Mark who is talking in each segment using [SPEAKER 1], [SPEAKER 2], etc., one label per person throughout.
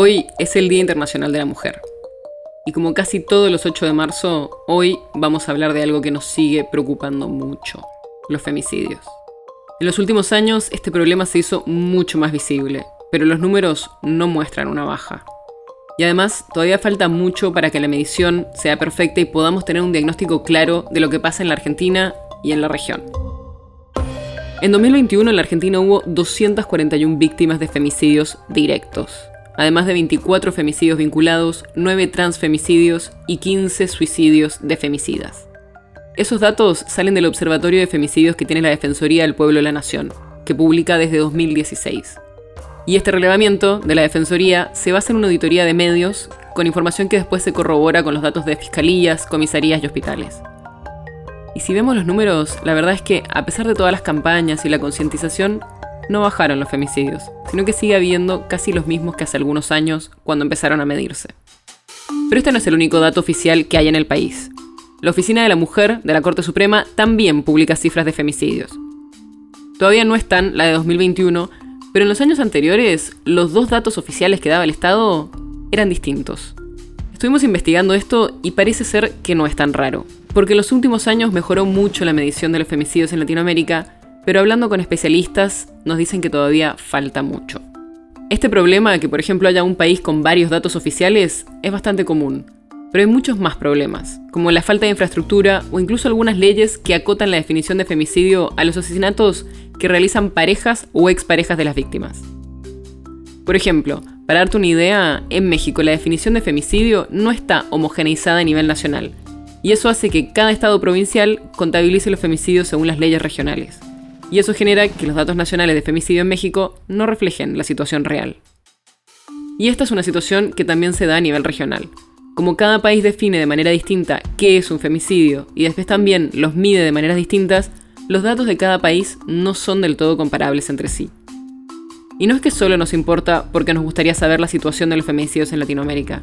[SPEAKER 1] Hoy es el Día Internacional de la Mujer. Y como casi todos los 8 de marzo, hoy vamos a hablar de algo que nos sigue preocupando mucho, los femicidios. En los últimos años este problema se hizo mucho más visible, pero los números no muestran una baja. Y además todavía falta mucho para que la medición sea perfecta y podamos tener un diagnóstico claro de lo que pasa en la Argentina y en la región. En 2021 en la Argentina hubo 241 víctimas de femicidios directos, además de 24 femicidios vinculados, 9 transfemicidios y 15 suicidios de femicidas. Esos datos salen del Observatorio de Femicidios que tiene la Defensoría del Pueblo de la Nación, que publica desde 2016. Y este relevamiento de la Defensoría se basa en una auditoría de medios con información que después se corrobora con los datos de fiscalías, comisarías y hospitales. Y si vemos los números, la verdad es que a pesar de todas las campañas y la concientización, no bajaron los femicidios, sino que sigue habiendo casi los mismos que hace algunos años cuando empezaron a medirse. Pero este no es el único dato oficial que hay en el país. La Oficina de la Mujer de la Corte Suprema también publica cifras de femicidios. Todavía no están la de 2021, pero en los años anteriores los dos datos oficiales que daba el Estado eran distintos. Estuvimos investigando esto y parece ser que no es tan raro, porque en los últimos años mejoró mucho la medición de los femicidios en Latinoamérica pero hablando con especialistas nos dicen que todavía falta mucho. Este problema, que por ejemplo haya un país con varios datos oficiales, es bastante común, pero hay muchos más problemas, como la falta de infraestructura o incluso algunas leyes que acotan la definición de femicidio a los asesinatos que realizan parejas o exparejas de las víctimas. Por ejemplo, para darte una idea, en México la definición de femicidio no está homogeneizada a nivel nacional, y eso hace que cada estado provincial contabilice los femicidios según las leyes regionales y eso genera que los datos nacionales de femicidio en México no reflejen la situación real. Y esta es una situación que también se da a nivel regional. Como cada país define de manera distinta qué es un femicidio y después también los mide de maneras distintas, los datos de cada país no son del todo comparables entre sí. Y no es que solo nos importa porque nos gustaría saber la situación de los femicidios en Latinoamérica,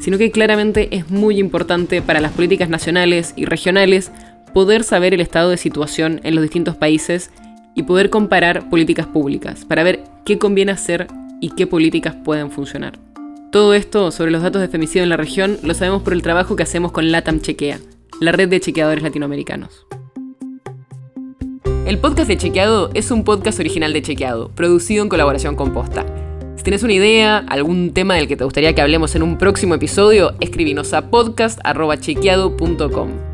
[SPEAKER 1] sino que claramente es muy importante para las políticas nacionales y regionales poder saber el estado de situación en los distintos países y poder comparar políticas públicas para ver qué conviene hacer y qué políticas pueden funcionar. Todo esto sobre los datos de femicidio en la región lo sabemos por el trabajo que hacemos con LATAM Chequea, la red de chequeadores latinoamericanos. El podcast de Chequeado es un podcast original de Chequeado, producido en colaboración con Posta. Si tienes una idea, algún tema del que te gustaría que hablemos en un próximo episodio, escríbenos a podcast.chequeado.com.